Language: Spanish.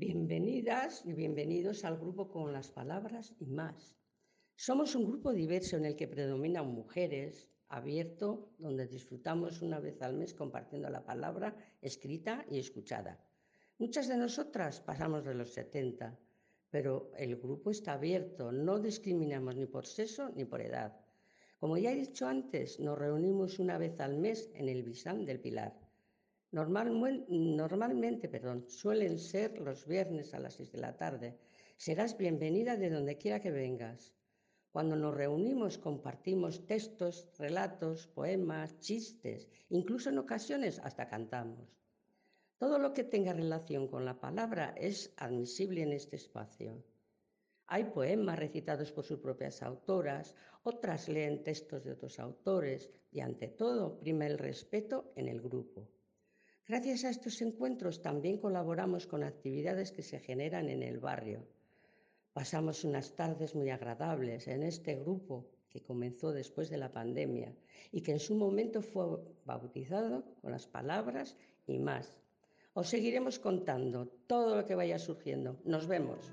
Bienvenidas y bienvenidos al grupo con las palabras y más. Somos un grupo diverso en el que predominan mujeres, abierto, donde disfrutamos una vez al mes compartiendo la palabra escrita y escuchada. Muchas de nosotras pasamos de los 70, pero el grupo está abierto, no discriminamos ni por sexo ni por edad. Como ya he dicho antes, nos reunimos una vez al mes en el Bisán del Pilar. Normalmente perdón, suelen ser los viernes a las 6 de la tarde. Serás bienvenida de donde quiera que vengas. Cuando nos reunimos compartimos textos, relatos, poemas, chistes, incluso en ocasiones hasta cantamos. Todo lo que tenga relación con la palabra es admisible en este espacio. Hay poemas recitados por sus propias autoras, otras leen textos de otros autores y ante todo prima el respeto en el grupo. Gracias a estos encuentros también colaboramos con actividades que se generan en el barrio. Pasamos unas tardes muy agradables en este grupo que comenzó después de la pandemia y que en su momento fue bautizado con las palabras y más. Os seguiremos contando todo lo que vaya surgiendo. Nos vemos.